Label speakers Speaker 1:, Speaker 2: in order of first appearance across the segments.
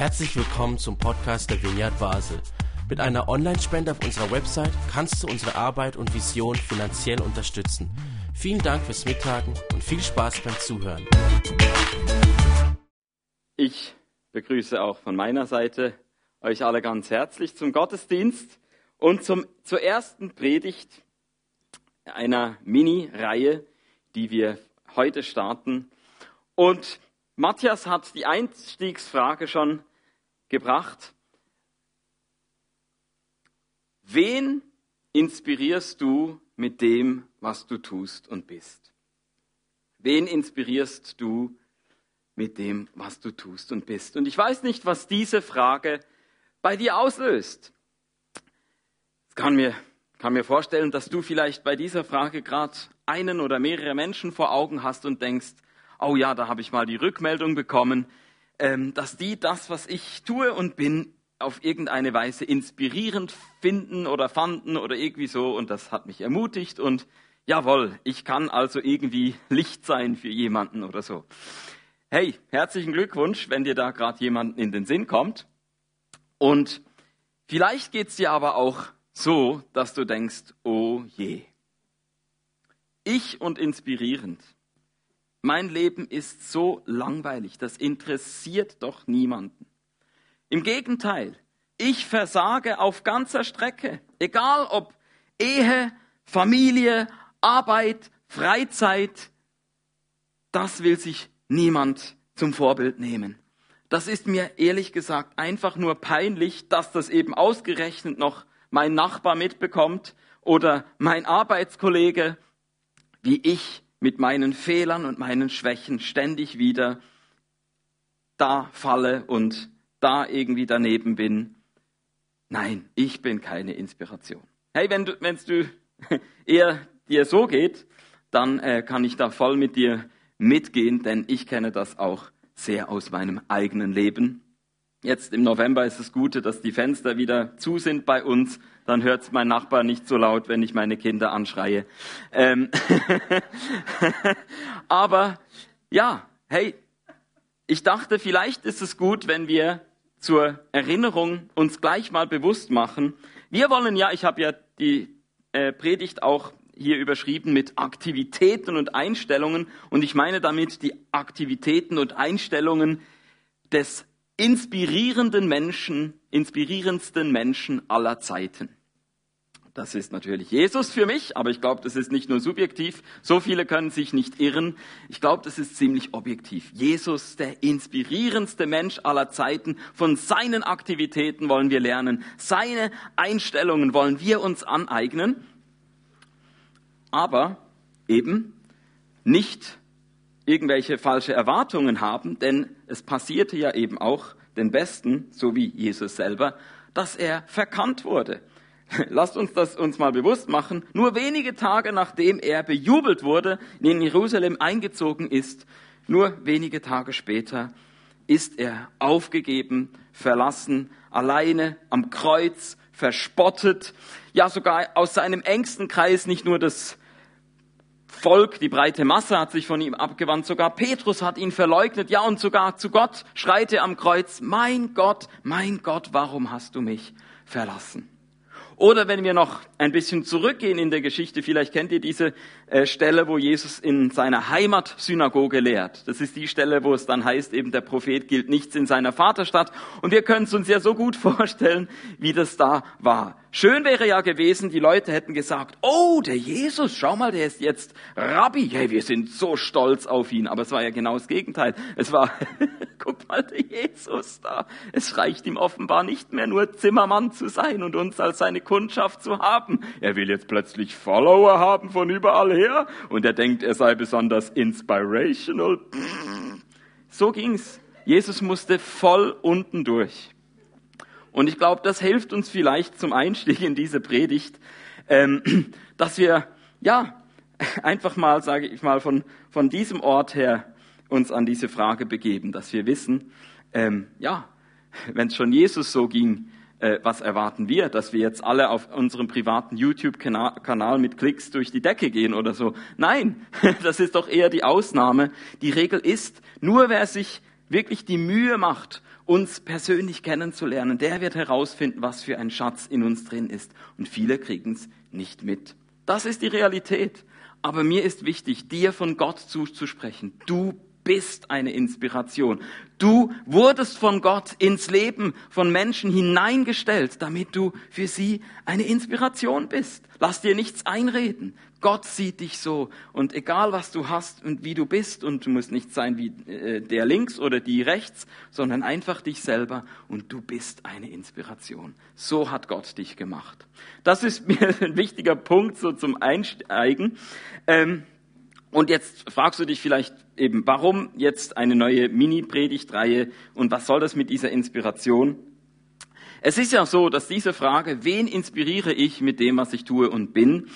Speaker 1: Herzlich willkommen zum Podcast der Vineyard Basel. Mit einer Online-Spende auf unserer Website kannst du unsere Arbeit und Vision finanziell unterstützen. Vielen Dank fürs Mittagen und viel Spaß beim Zuhören.
Speaker 2: Ich begrüße auch von meiner Seite euch alle ganz herzlich zum Gottesdienst und zum, zur ersten Predigt einer Mini-Reihe, die wir heute starten. Und Matthias hat die Einstiegsfrage schon gebracht. Wen inspirierst du mit dem, was du tust und bist? Wen inspirierst du mit dem, was du tust und bist? Und ich weiß nicht, was diese Frage bei dir auslöst. Ich kann mir, kann mir vorstellen, dass du vielleicht bei dieser Frage gerade einen oder mehrere Menschen vor Augen hast und denkst, oh ja, da habe ich mal die Rückmeldung bekommen, dass die das, was ich tue und bin, auf irgendeine Weise inspirierend finden oder fanden oder irgendwie so und das hat mich ermutigt und jawohl, ich kann also irgendwie Licht sein für jemanden oder so. Hey, herzlichen Glückwunsch, wenn dir da gerade jemand in den Sinn kommt. Und vielleicht geht's dir aber auch so, dass du denkst, oh je. Ich und inspirierend. Mein Leben ist so langweilig, das interessiert doch niemanden. Im Gegenteil, ich versage auf ganzer Strecke, egal ob Ehe, Familie, Arbeit, Freizeit, das will sich niemand zum Vorbild nehmen. Das ist mir ehrlich gesagt einfach nur peinlich, dass das eben ausgerechnet noch mein Nachbar mitbekommt oder mein Arbeitskollege, wie ich mit meinen Fehlern und meinen Schwächen ständig wieder da falle und da irgendwie daneben bin. Nein, ich bin keine Inspiration. Hey, wenn du, wenn du eher dir so geht, dann äh, kann ich da voll mit dir mitgehen, denn ich kenne das auch sehr aus meinem eigenen Leben. Jetzt im November ist es Gute, dass die Fenster wieder zu sind bei uns. Dann hört mein Nachbar nicht so laut, wenn ich meine Kinder anschreie. Ähm Aber ja, hey, ich dachte, vielleicht ist es gut, wenn wir zur Erinnerung uns gleich mal bewusst machen. Wir wollen ja, ich habe ja die äh, Predigt auch hier überschrieben mit Aktivitäten und Einstellungen und ich meine damit die Aktivitäten und Einstellungen des inspirierenden Menschen, inspirierendsten Menschen aller Zeiten. Das ist natürlich Jesus für mich, aber ich glaube, das ist nicht nur subjektiv. So viele können sich nicht irren. Ich glaube, das ist ziemlich objektiv. Jesus, der inspirierendste Mensch aller Zeiten. Von seinen Aktivitäten wollen wir lernen. Seine Einstellungen wollen wir uns aneignen. Aber eben nicht irgendwelche falsche Erwartungen haben, denn es passierte ja eben auch den Besten, so wie Jesus selber, dass er verkannt wurde. Lasst uns das uns mal bewusst machen. Nur wenige Tage nachdem er bejubelt wurde, in Jerusalem eingezogen ist, nur wenige Tage später ist er aufgegeben, verlassen, alleine am Kreuz, verspottet, ja sogar aus seinem engsten Kreis nicht nur das Volk, die breite Masse hat sich von ihm abgewandt, sogar Petrus hat ihn verleugnet, ja und sogar zu Gott schreit er am Kreuz, mein Gott, mein Gott, warum hast du mich verlassen? Oder wenn wir noch ein bisschen zurückgehen in der Geschichte, vielleicht kennt ihr diese äh, Stelle, wo Jesus in seiner Heimatsynagoge lehrt. Das ist die Stelle, wo es dann heißt, eben der Prophet gilt nichts in seiner Vaterstadt. Und wir können es uns ja so gut vorstellen, wie das da war. Schön wäre ja gewesen, die Leute hätten gesagt, oh, der Jesus, schau mal, der ist jetzt Rabbi. Hey, wir sind so stolz auf ihn. Aber es war ja genau das Gegenteil. Es war, guck mal, der Jesus da. Es reicht ihm offenbar nicht mehr nur Zimmermann zu sein und uns als seine Kundschaft zu haben. Er will jetzt plötzlich Follower haben von überall her und er denkt, er sei besonders inspirational. So ging's. Jesus musste voll unten durch. Und ich glaube, das hilft uns vielleicht zum Einstieg in diese Predigt, ähm, dass wir, ja, einfach mal, sage ich mal, von, von diesem Ort her uns an diese Frage begeben, dass wir wissen, ähm, ja, wenn es schon Jesus so ging, was erwarten wir, dass wir jetzt alle auf unserem privaten YouTube-Kanal mit Klicks durch die Decke gehen oder so. Nein, das ist doch eher die Ausnahme. Die Regel ist, nur wer sich wirklich die Mühe macht, uns persönlich kennenzulernen, der wird herausfinden, was für ein Schatz in uns drin ist. Und viele kriegen es nicht mit. Das ist die Realität. Aber mir ist wichtig, dir von Gott zuzusprechen. Du bist eine Inspiration. Du wurdest von Gott ins Leben von Menschen hineingestellt, damit du für sie eine Inspiration bist. Lass dir nichts einreden. Gott sieht dich so. Und egal was du hast und wie du bist, und du musst nicht sein wie äh, der links oder die rechts, sondern einfach dich selber und du bist eine Inspiration. So hat Gott dich gemacht. Das ist mir ein wichtiger Punkt so zum Einsteigen. Ähm, und jetzt fragst du dich vielleicht eben, warum jetzt eine neue Mini-Predigtreihe und was soll das mit dieser Inspiration? Es ist ja so, dass diese Frage, wen inspiriere ich mit dem, was ich tue und bin,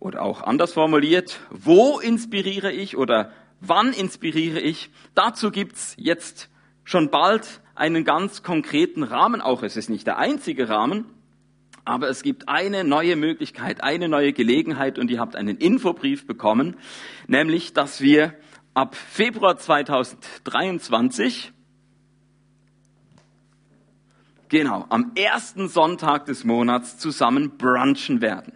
Speaker 2: oder auch anders formuliert, wo inspiriere ich oder wann inspiriere ich, dazu gibt's jetzt schon bald einen ganz konkreten Rahmen, auch es ist nicht der einzige Rahmen, aber es gibt eine neue Möglichkeit, eine neue Gelegenheit und ihr habt einen Infobrief bekommen, nämlich, dass wir ab Februar 2023, genau, am ersten Sonntag des Monats zusammen brunchen werden.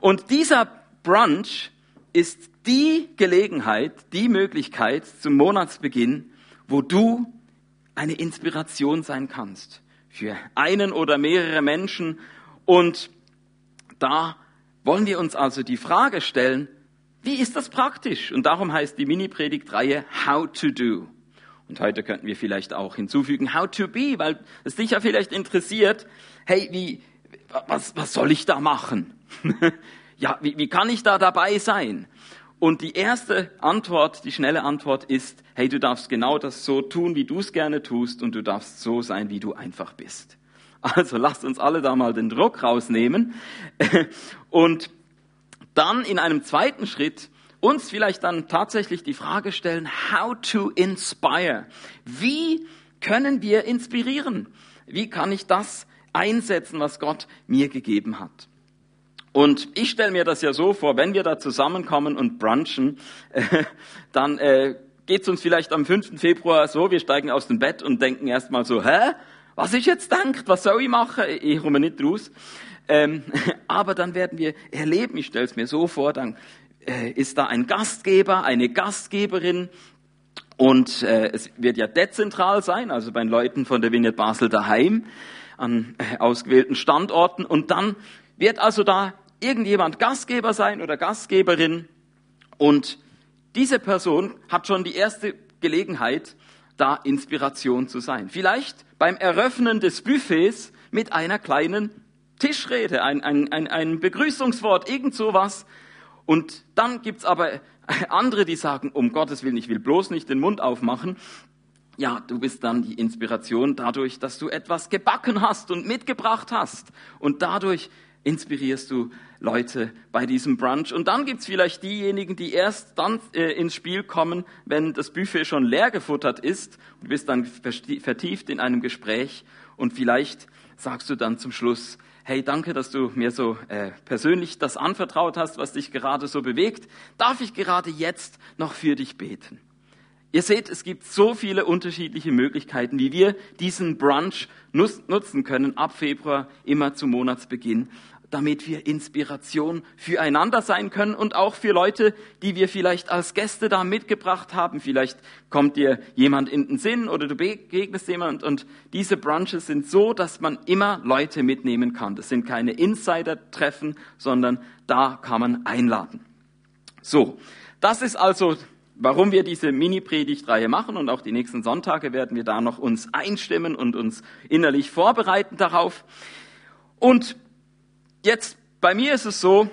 Speaker 2: Und dieser Brunch ist die Gelegenheit, die Möglichkeit zum Monatsbeginn, wo du eine Inspiration sein kannst für einen oder mehrere Menschen und da wollen wir uns also die Frage stellen, wie ist das praktisch? Und darum heißt die Mini-Predigtreihe How to Do. Und heute könnten wir vielleicht auch hinzufügen How to Be, weil es dich ja vielleicht interessiert, hey, wie, was, was soll ich da machen? ja, wie, wie kann ich da dabei sein? Und die erste Antwort, die schnelle Antwort ist, hey, du darfst genau das so tun, wie du es gerne tust und du darfst so sein, wie du einfach bist. Also lasst uns alle da mal den Druck rausnehmen und dann in einem zweiten Schritt uns vielleicht dann tatsächlich die Frage stellen, how to inspire? Wie können wir inspirieren? Wie kann ich das einsetzen, was Gott mir gegeben hat? Und ich stelle mir das ja so vor, wenn wir da zusammenkommen und brunchen, äh, dann äh, geht es uns vielleicht am 5. Februar so, wir steigen aus dem Bett und denken erstmal so, hä? Was ich jetzt denkt, was soll ich machen? Ich komme nicht raus. Ähm, aber dann werden wir erleben, ich stelle es mir so vor, dann äh, ist da ein Gastgeber, eine Gastgeberin und äh, es wird ja dezentral sein, also bei den Leuten von der Vignette Basel daheim, an äh, ausgewählten Standorten und dann wird also da irgendjemand Gastgeber sein oder Gastgeberin und diese Person hat schon die erste Gelegenheit, da Inspiration zu sein. Vielleicht beim Eröffnen des Buffets mit einer kleinen Tischrede, ein, ein, ein, ein Begrüßungswort, irgend sowas. Und dann gibt's aber andere, die sagen, um Gottes Willen, ich will bloß nicht den Mund aufmachen. Ja, du bist dann die Inspiration dadurch, dass du etwas gebacken hast und mitgebracht hast. Und dadurch inspirierst du Leute bei diesem Brunch. Und dann gibt's vielleicht diejenigen, die erst dann äh, ins Spiel kommen, wenn das Buffet schon leer gefuttert ist. Du bist dann vertieft in einem Gespräch und vielleicht sagst du dann zum Schluss, hey, danke, dass du mir so äh, persönlich das anvertraut hast, was dich gerade so bewegt. Darf ich gerade jetzt noch für dich beten? Ihr seht, es gibt so viele unterschiedliche Möglichkeiten, wie wir diesen Brunch nutzen können ab Februar immer zum Monatsbeginn damit wir Inspiration füreinander sein können und auch für Leute, die wir vielleicht als Gäste da mitgebracht haben. Vielleicht kommt dir jemand in den Sinn oder du begegnest jemand und diese Brunches sind so, dass man immer Leute mitnehmen kann. Das sind keine Insider-Treffen, sondern da kann man einladen. So, das ist also warum wir diese Mini-Predigtreihe machen und auch die nächsten Sonntage werden wir da noch uns einstimmen und uns innerlich vorbereiten darauf. Und Jetzt, bei mir ist es so,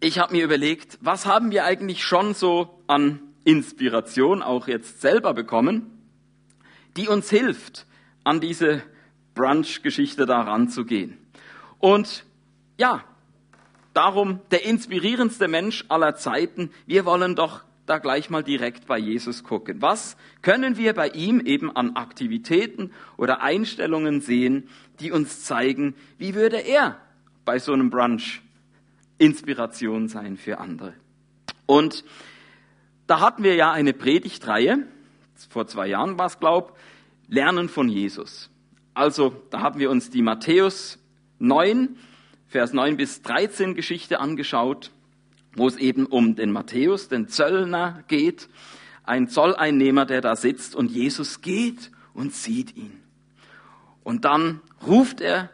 Speaker 2: ich habe mir überlegt, was haben wir eigentlich schon so an Inspiration auch jetzt selber bekommen, die uns hilft, an diese Brunch-Geschichte da ranzugehen. Und ja, darum der inspirierendste Mensch aller Zeiten. Wir wollen doch da gleich mal direkt bei Jesus gucken. Was können wir bei ihm eben an Aktivitäten oder Einstellungen sehen, die uns zeigen, wie würde er bei so einem Brunch Inspiration sein für andere. Und da hatten wir ja eine Predigtreihe vor zwei Jahren war es, glaub, Lernen von Jesus. Also, da haben wir uns die Matthäus 9, Vers 9 bis 13 Geschichte angeschaut, wo es eben um den Matthäus, den Zöllner geht, ein Zolleinnehmer, der da sitzt und Jesus geht und sieht ihn. Und dann ruft er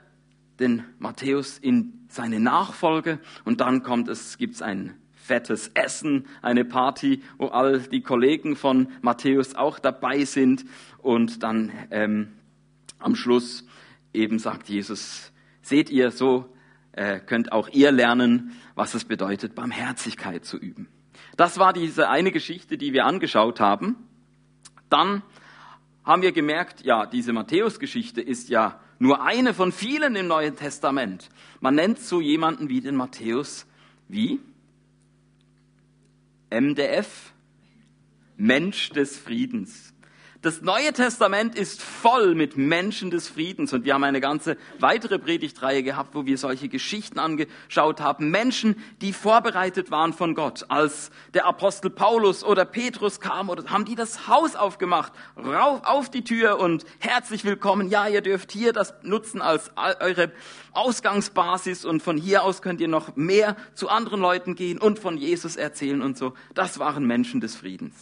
Speaker 2: den Matthäus in seine Nachfolge und dann kommt es, gibt's ein fettes Essen, eine Party, wo all die Kollegen von Matthäus auch dabei sind und dann ähm, am Schluss eben sagt Jesus, seht ihr, so äh, könnt auch ihr lernen, was es bedeutet, Barmherzigkeit zu üben. Das war diese eine Geschichte, die wir angeschaut haben. Dann haben wir gemerkt, ja, diese Matthäus-Geschichte ist ja nur eine von vielen im Neuen Testament. Man nennt so jemanden wie den Matthäus wie MDF, Mensch des Friedens. Das Neue Testament ist voll mit Menschen des Friedens und wir haben eine ganze weitere Predigtreihe gehabt, wo wir solche Geschichten angeschaut haben. Menschen, die vorbereitet waren von Gott. Als der Apostel Paulus oder Petrus kam, oder haben die das Haus aufgemacht, rauf auf die Tür und herzlich willkommen. Ja, ihr dürft hier das nutzen als eure Ausgangsbasis und von hier aus könnt ihr noch mehr zu anderen Leuten gehen und von Jesus erzählen und so. Das waren Menschen des Friedens.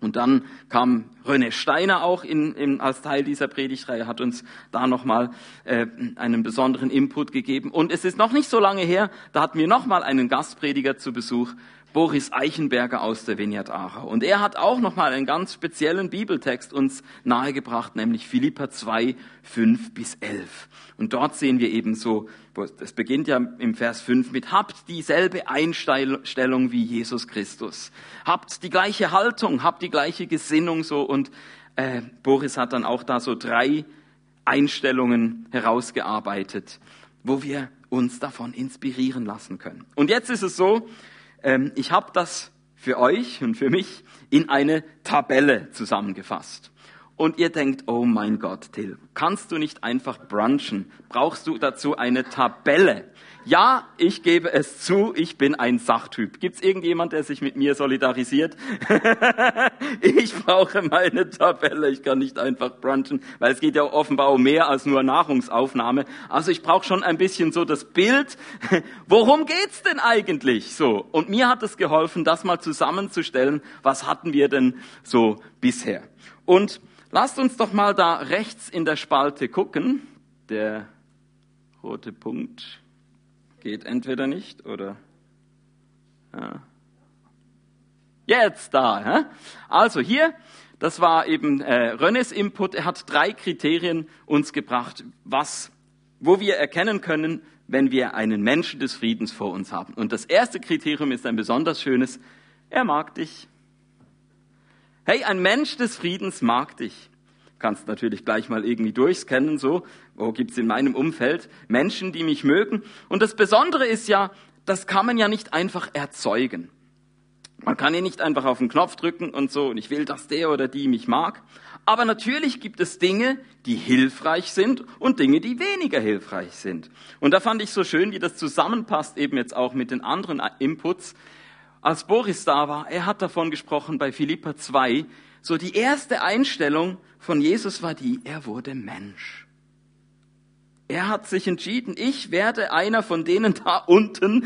Speaker 2: Und dann kam René Steiner auch in, in, als Teil dieser Predigtreihe, hat uns da nochmal äh, einen besonderen Input gegeben. Und es ist noch nicht so lange her, da hatten wir nochmal einen Gastprediger zu Besuch, Boris Eichenberger aus der Vineyard Aarau. Und er hat auch nochmal einen ganz speziellen Bibeltext uns nahegebracht, nämlich Philippa 2, 5 bis 11. Und dort sehen wir eben so, das beginnt ja im Vers 5 mit, habt dieselbe Einstellung wie Jesus Christus. Habt die gleiche Haltung, habt die gleiche Gesinnung so. Und äh, Boris hat dann auch da so drei Einstellungen herausgearbeitet, wo wir uns davon inspirieren lassen können. Und jetzt ist es so, ich habe das für euch und für mich in eine Tabelle zusammengefasst. Und ihr denkt, oh mein Gott, Till, kannst du nicht einfach brunchen? Brauchst du dazu eine Tabelle? Ja, ich gebe es zu, ich bin ein Sachtyp. Gibt es irgendjemand, der sich mit mir solidarisiert? ich brauche meine Tabelle, ich kann nicht einfach brunchen, weil es geht ja offenbar um mehr als nur Nahrungsaufnahme. Also ich brauche schon ein bisschen so das Bild, worum geht's denn eigentlich so? Und mir hat es geholfen, das mal zusammenzustellen, was hatten wir denn so bisher? Und lasst uns doch mal da rechts in der Spalte gucken. Der rote Punkt Geht entweder nicht oder. Ja. Jetzt da. Hä? Also hier, das war eben äh, Rönnes Input. Er hat drei Kriterien uns gebracht, was, wo wir erkennen können, wenn wir einen Menschen des Friedens vor uns haben. Und das erste Kriterium ist ein besonders schönes. Er mag dich. Hey, ein Mensch des Friedens mag dich kannst natürlich gleich mal irgendwie durchscannen, so, wo gibt's in meinem Umfeld Menschen, die mich mögen. Und das Besondere ist ja, das kann man ja nicht einfach erzeugen. Man kann ja nicht einfach auf den Knopf drücken und so, und ich will, dass der oder die mich mag. Aber natürlich gibt es Dinge, die hilfreich sind und Dinge, die weniger hilfreich sind. Und da fand ich so schön, wie das zusammenpasst, eben jetzt auch mit den anderen Inputs. Als Boris da war, er hat davon gesprochen bei Philippa 2, so die erste Einstellung von Jesus war die, er wurde Mensch. Er hat sich entschieden, ich werde einer von denen da unten,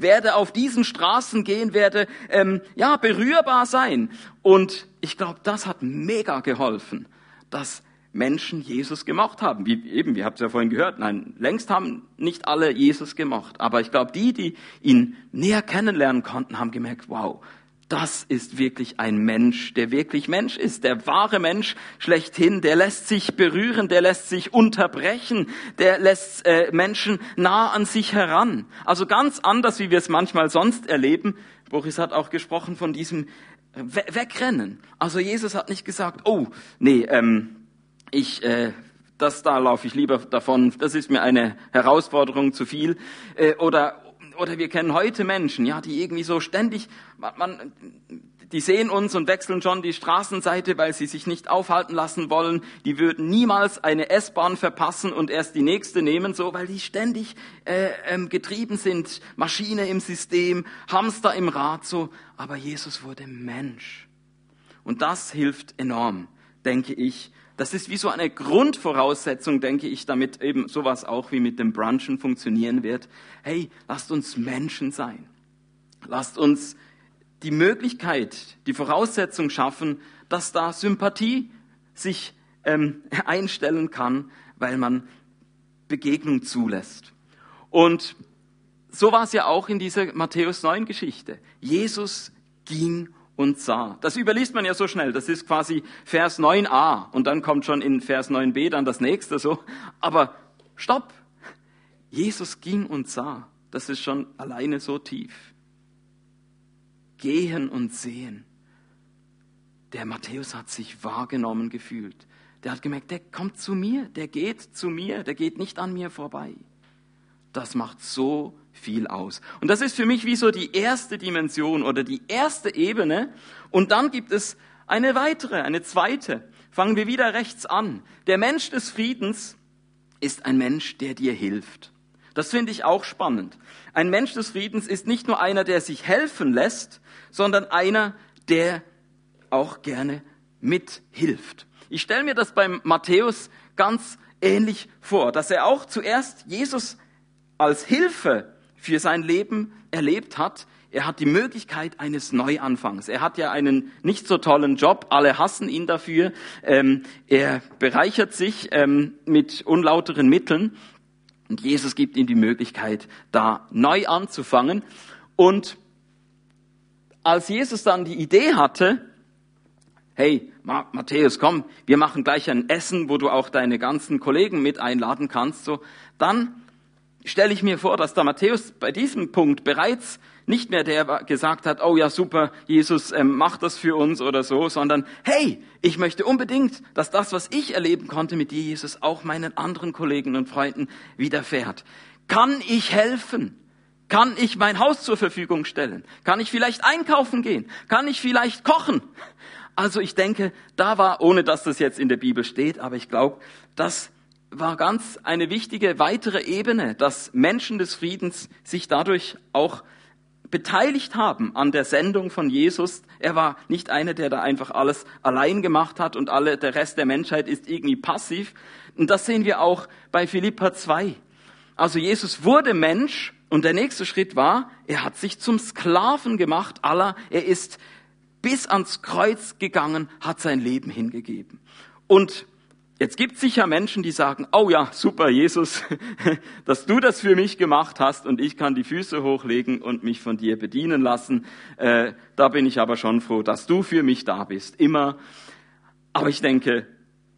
Speaker 2: werde auf diesen Straßen gehen, werde ähm, ja berührbar sein. Und ich glaube, das hat mega geholfen, dass Menschen Jesus gemocht haben. Wie eben, wir habt es ja vorhin gehört, nein, längst haben nicht alle Jesus gemocht. Aber ich glaube, die, die ihn näher kennenlernen konnten, haben gemerkt, wow, das ist wirklich ein Mensch, der wirklich Mensch ist, der wahre Mensch schlechthin, der lässt sich berühren, der lässt sich unterbrechen, der lässt äh, Menschen nah an sich heran. Also ganz anders, wie wir es manchmal sonst erleben. Boris hat auch gesprochen von diesem We Wegrennen. Also Jesus hat nicht gesagt, oh, nee, ähm, ich, äh, das da laufe ich lieber davon, das ist mir eine Herausforderung zu viel. Äh, oder oder wir kennen heute Menschen, ja, die irgendwie so ständig, man, die sehen uns und wechseln schon die Straßenseite, weil sie sich nicht aufhalten lassen wollen. Die würden niemals eine S-Bahn verpassen und erst die nächste nehmen, so, weil die ständig äh, ähm, getrieben sind. Maschine im System, Hamster im Rad, so. Aber Jesus wurde Mensch. Und das hilft enorm, denke ich. Das ist wie so eine Grundvoraussetzung, denke ich, damit eben sowas auch wie mit dem Brunchen funktionieren wird. Hey, lasst uns Menschen sein. Lasst uns die Möglichkeit, die Voraussetzung schaffen, dass da Sympathie sich ähm, einstellen kann, weil man Begegnung zulässt. Und so war es ja auch in dieser Matthäus 9 Geschichte. Jesus ging und sah. Das überliest man ja so schnell. Das ist quasi Vers 9a und dann kommt schon in Vers 9b dann das nächste so. Aber stopp! Jesus ging und sah. Das ist schon alleine so tief. Gehen und sehen. Der Matthäus hat sich wahrgenommen gefühlt. Der hat gemerkt, der kommt zu mir, der geht zu mir, der geht nicht an mir vorbei. Das macht so viel aus. Und das ist für mich wie so die erste Dimension oder die erste Ebene. Und dann gibt es eine weitere, eine zweite. Fangen wir wieder rechts an. Der Mensch des Friedens ist ein Mensch, der dir hilft. Das finde ich auch spannend. Ein Mensch des Friedens ist nicht nur einer, der sich helfen lässt, sondern einer, der auch gerne mithilft. Ich stelle mir das beim Matthäus ganz ähnlich vor, dass er auch zuerst Jesus als Hilfe für sein Leben erlebt hat. Er hat die Möglichkeit eines Neuanfangs. Er hat ja einen nicht so tollen Job, alle hassen ihn dafür. Ähm, er bereichert sich ähm, mit unlauteren Mitteln und Jesus gibt ihm die Möglichkeit, da neu anzufangen. Und als Jesus dann die Idee hatte, hey, Matthäus, komm, wir machen gleich ein Essen, wo du auch deine ganzen Kollegen mit einladen kannst, so, dann stelle ich mir vor, dass der Matthäus bei diesem Punkt bereits nicht mehr der gesagt hat, oh ja, super, Jesus, ähm, mach das für uns oder so, sondern hey, ich möchte unbedingt, dass das, was ich erleben konnte mit dir, Jesus, auch meinen anderen Kollegen und Freunden widerfährt. Kann ich helfen? Kann ich mein Haus zur Verfügung stellen? Kann ich vielleicht einkaufen gehen? Kann ich vielleicht kochen? Also ich denke, da war, ohne dass das jetzt in der Bibel steht, aber ich glaube, das war ganz eine wichtige weitere Ebene, dass Menschen des Friedens sich dadurch auch beteiligt haben an der Sendung von Jesus. Er war nicht einer, der da einfach alles allein gemacht hat und alle, der Rest der Menschheit ist irgendwie passiv. Und das sehen wir auch bei Philippa 2. Also Jesus wurde Mensch und der nächste Schritt war, er hat sich zum Sklaven gemacht aller. Er ist bis ans Kreuz gegangen, hat sein Leben hingegeben. Und jetzt gibt es sicher Menschen, die sagen, oh ja, super, Jesus, dass du das für mich gemacht hast und ich kann die Füße hochlegen und mich von dir bedienen lassen. Äh, da bin ich aber schon froh, dass du für mich da bist, immer. Aber ich denke,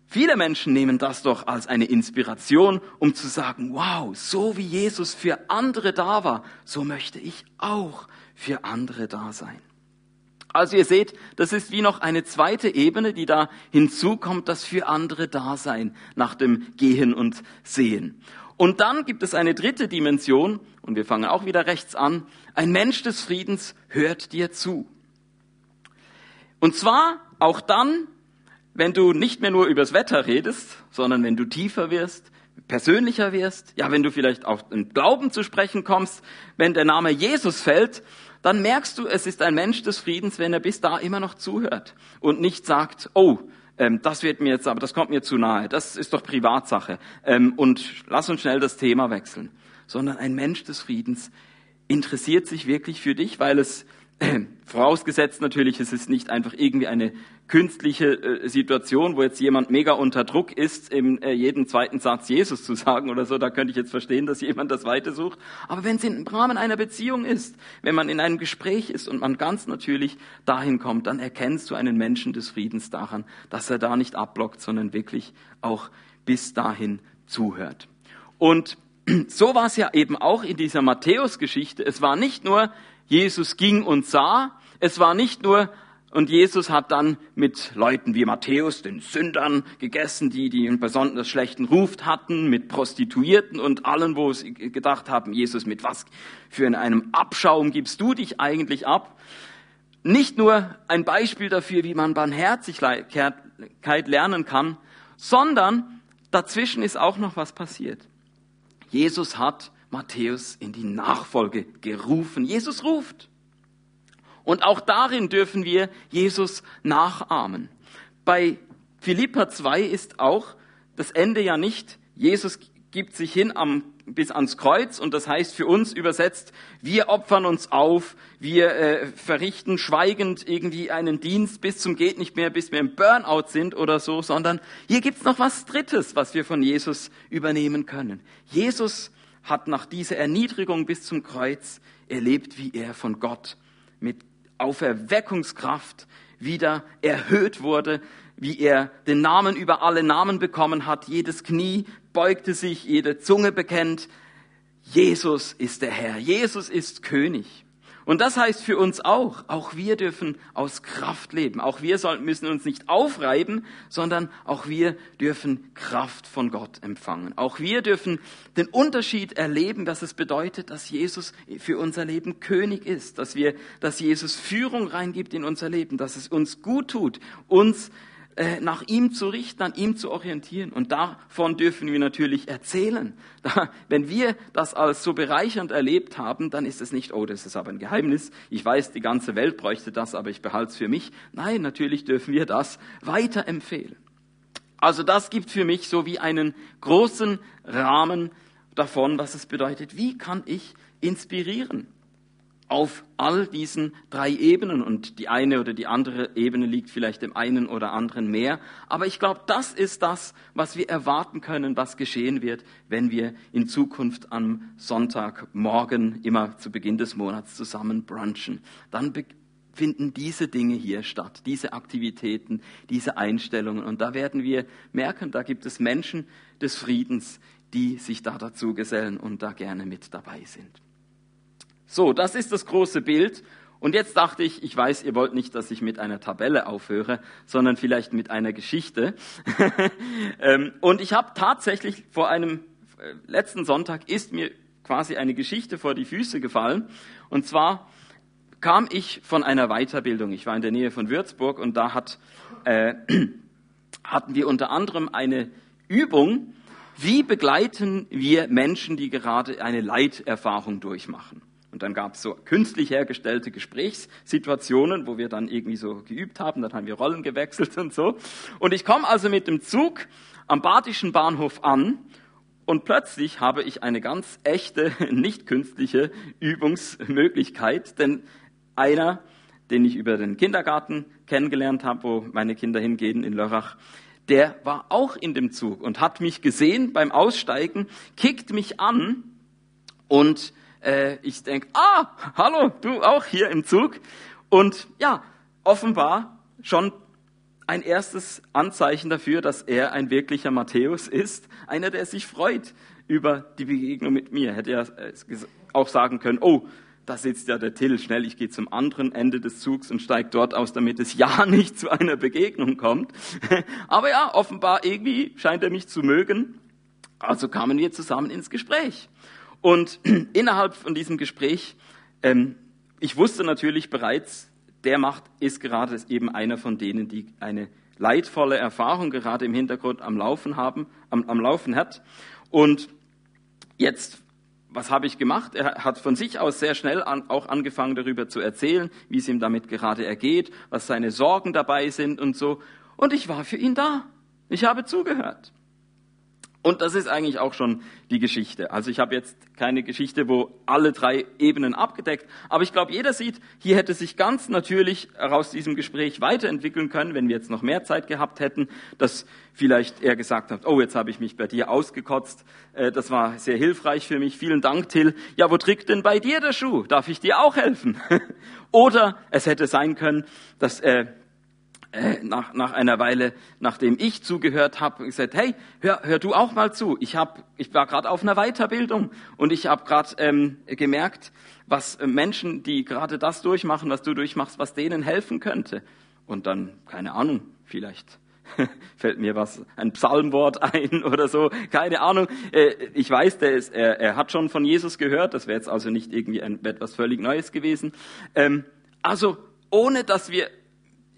Speaker 2: Viele Menschen nehmen das doch als eine Inspiration, um zu sagen, wow, so wie Jesus für andere da war, so möchte ich auch für andere da sein. Also ihr seht, das ist wie noch eine zweite Ebene, die da hinzukommt, das für andere Dasein nach dem Gehen und Sehen. Und dann gibt es eine dritte Dimension, und wir fangen auch wieder rechts an. Ein Mensch des Friedens hört dir zu. Und zwar auch dann, wenn du nicht mehr nur übers Wetter redest, sondern wenn du tiefer wirst, persönlicher wirst, ja, wenn du vielleicht auf den Glauben zu sprechen kommst, wenn der Name Jesus fällt, dann merkst du, es ist ein Mensch des Friedens, wenn er bis da immer noch zuhört und nicht sagt, oh, ähm, das wird mir jetzt, aber das kommt mir zu nahe, das ist doch Privatsache ähm, und lass uns schnell das Thema wechseln. Sondern ein Mensch des Friedens interessiert sich wirklich für dich, weil es Vorausgesetzt natürlich, es ist nicht einfach irgendwie eine künstliche äh, Situation, wo jetzt jemand mega unter Druck ist, im äh, jeden zweiten Satz Jesus zu sagen oder so. Da könnte ich jetzt verstehen, dass jemand das Weite sucht. Aber wenn es im Rahmen einer Beziehung ist, wenn man in einem Gespräch ist und man ganz natürlich dahin kommt, dann erkennst du einen Menschen des Friedens daran, dass er da nicht abblockt, sondern wirklich auch bis dahin zuhört. Und so war es ja eben auch in dieser Matthäus-Geschichte. Es war nicht nur, Jesus ging und sah. Es war nicht nur, und Jesus hat dann mit Leuten wie Matthäus, den Sündern, gegessen, die, die einen besonders schlechten Ruf hatten, mit Prostituierten und allen, wo sie gedacht haben, Jesus, mit was für einem Abschaum gibst du dich eigentlich ab? Nicht nur ein Beispiel dafür, wie man Barmherzigkeit lernen kann, sondern dazwischen ist auch noch was passiert. Jesus hat Matthäus in die Nachfolge gerufen. Jesus ruft. Und auch darin dürfen wir Jesus nachahmen. Bei Philippa 2 ist auch das Ende ja nicht, Jesus gibt sich hin am, bis ans Kreuz und das heißt für uns übersetzt, wir opfern uns auf, wir äh, verrichten schweigend irgendwie einen Dienst bis zum geht nicht mehr, bis wir im Burnout sind oder so, sondern hier gibt's noch was Drittes, was wir von Jesus übernehmen können. Jesus hat nach dieser Erniedrigung bis zum Kreuz erlebt, wie er von Gott mit Auferweckungskraft wieder erhöht wurde, wie er den Namen über alle Namen bekommen hat. Jedes Knie beugte sich, jede Zunge bekennt, Jesus ist der Herr, Jesus ist König. Und das heißt für uns auch, auch wir dürfen aus Kraft leben. Auch wir sollten, müssen uns nicht aufreiben, sondern auch wir dürfen Kraft von Gott empfangen. Auch wir dürfen den Unterschied erleben, dass es bedeutet, dass Jesus für unser Leben König ist, dass wir, dass Jesus Führung reingibt in unser Leben, dass es uns gut tut, uns äh, nach ihm zu richten, an ihm zu orientieren. Und davon dürfen wir natürlich erzählen. Da, wenn wir das als so bereichernd erlebt haben, dann ist es nicht, oh, das ist aber ein Geheimnis. Ich weiß, die ganze Welt bräuchte das, aber ich behalte es für mich. Nein, natürlich dürfen wir das weiterempfehlen. Also das gibt für mich so wie einen großen Rahmen davon, was es bedeutet. Wie kann ich inspirieren? Auf all diesen drei Ebenen und die eine oder die andere Ebene liegt vielleicht dem einen oder anderen mehr. Aber ich glaube, das ist das, was wir erwarten können, was geschehen wird, wenn wir in Zukunft am Sonntagmorgen immer zu Beginn des Monats zusammen brunchen. Dann finden diese Dinge hier statt, diese Aktivitäten, diese Einstellungen. Und da werden wir merken, da gibt es Menschen des Friedens, die sich da dazu gesellen und da gerne mit dabei sind. So, das ist das große Bild. Und jetzt dachte ich, ich weiß, ihr wollt nicht, dass ich mit einer Tabelle aufhöre, sondern vielleicht mit einer Geschichte. Ähm, und ich habe tatsächlich vor einem äh, letzten Sonntag ist mir quasi eine Geschichte vor die Füße gefallen. Und zwar kam ich von einer Weiterbildung. Ich war in der Nähe von Würzburg und da hat, äh, hatten wir unter anderem eine Übung, wie begleiten wir Menschen, die gerade eine Leiterfahrung durchmachen. Und dann gab es so künstlich hergestellte Gesprächssituationen, wo wir dann irgendwie so geübt haben, dann haben wir Rollen gewechselt und so. Und ich komme also mit dem Zug am Badischen Bahnhof an und plötzlich habe ich eine ganz echte, nicht künstliche Übungsmöglichkeit, denn einer, den ich über den Kindergarten kennengelernt habe, wo meine Kinder hingehen in Lörrach, der war auch in dem Zug und hat mich gesehen beim Aussteigen, kickt mich an und äh, ich denke, ah, hallo, du auch hier im Zug. Und ja, offenbar schon ein erstes Anzeichen dafür, dass er ein wirklicher Matthäus ist, einer, der sich freut über die Begegnung mit mir. Hätte er äh, auch sagen können, oh, da sitzt ja der Till, schnell, ich gehe zum anderen Ende des Zugs und steige dort aus, damit es ja nicht zu einer Begegnung kommt. Aber ja, offenbar irgendwie scheint er mich zu mögen. Also kamen wir zusammen ins Gespräch. Und innerhalb von diesem Gespräch, ähm, ich wusste natürlich bereits, der macht, ist gerade eben einer von denen, die eine leidvolle Erfahrung gerade im Hintergrund am Laufen haben, am, am Laufen hat. Und jetzt, was habe ich gemacht? Er hat von sich aus sehr schnell an, auch angefangen, darüber zu erzählen, wie es ihm damit gerade ergeht, was seine Sorgen dabei sind und so. Und ich war für ihn da. Ich habe zugehört. Und das ist eigentlich auch schon die Geschichte. Also ich habe jetzt keine Geschichte, wo alle drei Ebenen abgedeckt, aber ich glaube, jeder sieht, hier hätte sich ganz natürlich aus diesem Gespräch weiterentwickeln können, wenn wir jetzt noch mehr Zeit gehabt hätten, dass vielleicht er gesagt hat, oh, jetzt habe ich mich bei dir ausgekotzt, äh, das war sehr hilfreich für mich, vielen Dank, Till. Ja, wo drückt denn bei dir der Schuh? Darf ich dir auch helfen? Oder es hätte sein können, dass äh, nach, nach einer Weile, nachdem ich zugehört habe, gesagt, hey, hör, hör du auch mal zu. Ich, hab, ich war gerade auf einer Weiterbildung und ich habe gerade ähm, gemerkt, was äh, Menschen, die gerade das durchmachen, was du durchmachst, was denen helfen könnte. Und dann, keine Ahnung, vielleicht fällt mir was, ein Psalmwort ein oder so, keine Ahnung. Äh, ich weiß, der ist, er, er hat schon von Jesus gehört, das wäre jetzt also nicht irgendwie ein, etwas völlig Neues gewesen. Ähm, also ohne dass wir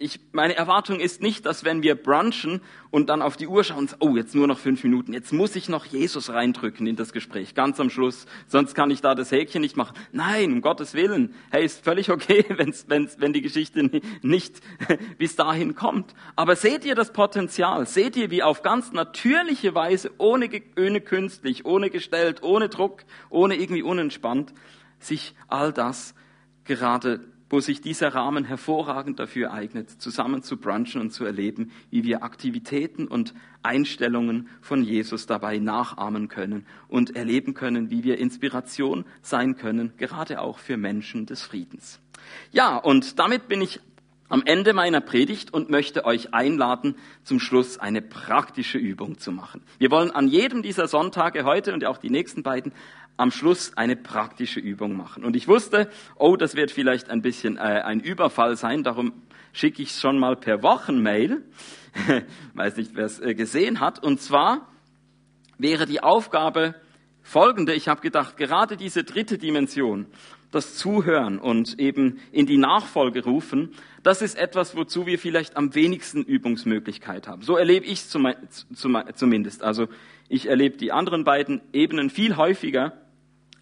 Speaker 2: ich, meine Erwartung ist nicht, dass wenn wir brunchen und dann auf die Uhr schauen, oh, jetzt nur noch fünf Minuten, jetzt muss ich noch Jesus reindrücken in das Gespräch, ganz am Schluss, sonst kann ich da das Häkchen nicht machen. Nein, um Gottes Willen. Hey, ist völlig okay, wenn's, wenn's, wenn die Geschichte nicht bis dahin kommt. Aber seht ihr das Potenzial? Seht ihr, wie auf ganz natürliche Weise, ohne, ohne künstlich, ohne gestellt, ohne Druck, ohne irgendwie unentspannt, sich all das gerade wo sich dieser Rahmen hervorragend dafür eignet, zusammen zu brunchen und zu erleben, wie wir Aktivitäten und Einstellungen von Jesus dabei nachahmen können und erleben können, wie wir Inspiration sein können, gerade auch für Menschen des Friedens. Ja, und damit bin ich am Ende meiner Predigt und möchte euch einladen, zum Schluss eine praktische Übung zu machen. Wir wollen an jedem dieser Sonntage heute und auch die nächsten beiden am Schluss eine praktische Übung machen. Und ich wusste, oh, das wird vielleicht ein bisschen äh, ein Überfall sein, darum schicke ich es schon mal per Wochenmail. Weiß nicht, wer es äh, gesehen hat. Und zwar wäre die Aufgabe folgende. Ich habe gedacht, gerade diese dritte Dimension, das Zuhören und eben in die Nachfolge rufen, das ist etwas, wozu wir vielleicht am wenigsten Übungsmöglichkeit haben. So erlebe ich es zumindest. Also ich erlebe die anderen beiden Ebenen viel häufiger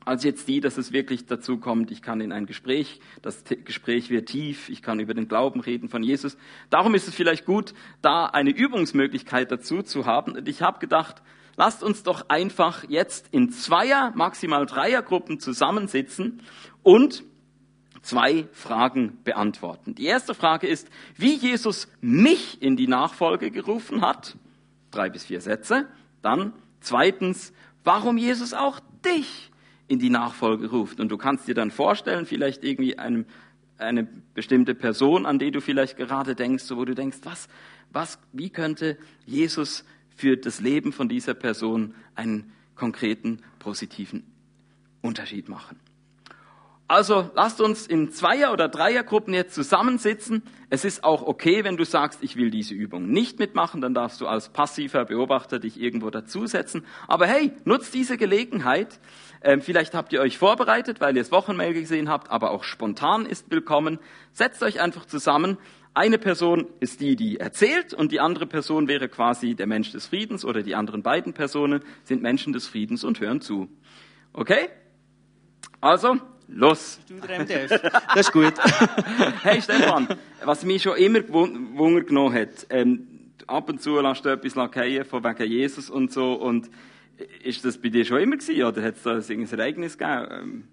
Speaker 2: als jetzt die, dass es wirklich dazu kommt, ich kann in ein Gespräch, das Gespräch wird tief, ich kann über den Glauben reden von Jesus. Darum ist es vielleicht gut, da eine Übungsmöglichkeit dazu zu haben. Und ich habe gedacht, lasst uns doch einfach jetzt in Zweier, maximal Dreiergruppen zusammensitzen und zwei Fragen beantworten. Die erste Frage ist, wie Jesus mich in die Nachfolge gerufen hat. Drei bis vier Sätze. Dann zweitens, warum Jesus auch dich in die Nachfolge ruft. Und du kannst dir dann vorstellen, vielleicht irgendwie einem, eine bestimmte Person, an die du vielleicht gerade denkst, wo du denkst, was, was, wie könnte Jesus für das Leben von dieser Person einen konkreten, positiven Unterschied machen? Also lasst uns in Zweier- oder Dreiergruppen jetzt zusammensitzen. Es ist auch okay, wenn du sagst, ich will diese Übung nicht mitmachen, dann darfst du als passiver Beobachter dich irgendwo dazusetzen. Aber hey, nutzt diese Gelegenheit. Ähm, vielleicht habt ihr euch vorbereitet, weil ihr das Wochenmail gesehen habt, aber auch spontan ist willkommen. Setzt euch einfach zusammen. Eine Person ist die, die erzählt und die andere Person wäre quasi der Mensch des Friedens oder die anderen beiden Personen sind Menschen des Friedens und hören zu. Okay? Also, Los!
Speaker 3: Das ist gut.
Speaker 2: hey Stefan, was mich schon immer Wunder genommen hat, ähm, ab und zu lässt du etwas fallen von wegen Jesus und so und ist das bei dir schon immer gewesen oder hat es da ein Ereignis gegeben? Ähm,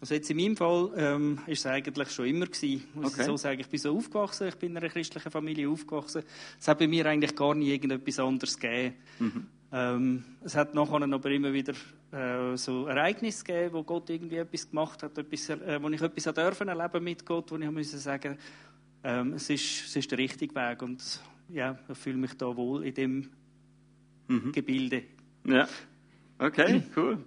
Speaker 3: also jetzt in meinem Fall ähm, ist es eigentlich schon immer gewesen. Muss okay. ich so sagen, ich bin so aufgewachsen, ich bin in einer christlichen Familie aufgewachsen. Es hat bei mir eigentlich gar nie irgendetwas anderes gegeben. Mhm. Ähm, es hat nachher aber immer wieder äh, so Ereignisse gegeben, wo Gott irgendwie etwas gemacht hat, etwas, äh, wo ich etwas dürfen erleben mit Gott, wo ich musste sagen, ähm, es, ist, es ist der richtige Weg und ja, ich fühle mich da wohl in dem mhm. Gebilde.
Speaker 2: Ja, okay, cool.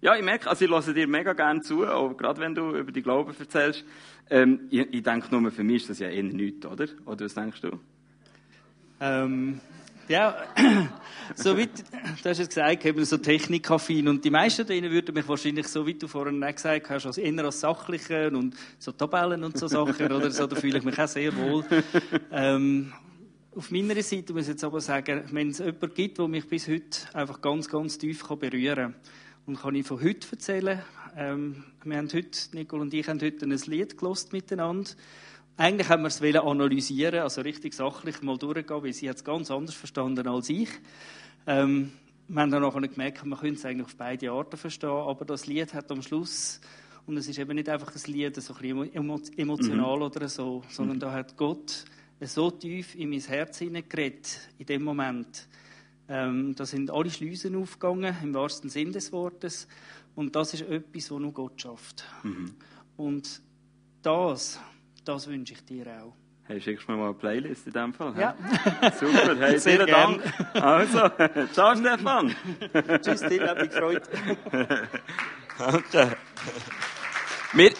Speaker 2: Ja, ich merke, also ich lasse dir mega gerne zu, auch gerade wenn du über die Glauben erzählst. Ähm, ich, ich denke nur, für mich ist das ja eher nichts, oder? Oder was denkst du?
Speaker 3: Ähm, ja, so wie, du hast es gesagt, eben so technikaffin. Und die meisten von ihnen würden mich wahrscheinlich, so wie du vorhin auch gesagt hast, als eher als Sachlichen und so Tabellen und so Sachen, oder so, da fühle ich mich auch sehr wohl. Ähm, auf meiner Seite muss ich jetzt aber sagen, wenn es jemanden gibt, der mich bis heute einfach ganz, ganz tief berühren kann, und kann ich von heute erzählen, ähm, wir haben heute, Nicole und ich haben heute ein Lied gelost miteinander. Eigentlich haben wir es analysieren, also richtig sachlich mal durchgehen, weil sie hat es ganz anders verstanden als ich. Ähm, wir haben dann nachher gemerkt, man könnte es eigentlich auf beide Arten verstehen, aber das Lied hat am Schluss, und es ist eben nicht einfach ein Lied, so ein bisschen emotional mhm. oder so, sondern mhm. da hat Gott so tief in mein Herz hineingeredet, in dem Moment. Ähm, da sind alle Schleusen aufgegangen, im wahrsten Sinn des Wortes. Und das ist etwas, was nur Gott schafft. Mhm. Und das, das wünsche ich dir auch.
Speaker 2: Hey, schickst du mir mal eine Playlist in dem Fall?
Speaker 3: Ja.
Speaker 2: Super, hey, Sehr vielen gern. Dank. Also, ciao Stefan.
Speaker 3: Tschüss, dir, hat mich gefreut.
Speaker 2: Danke. Wir,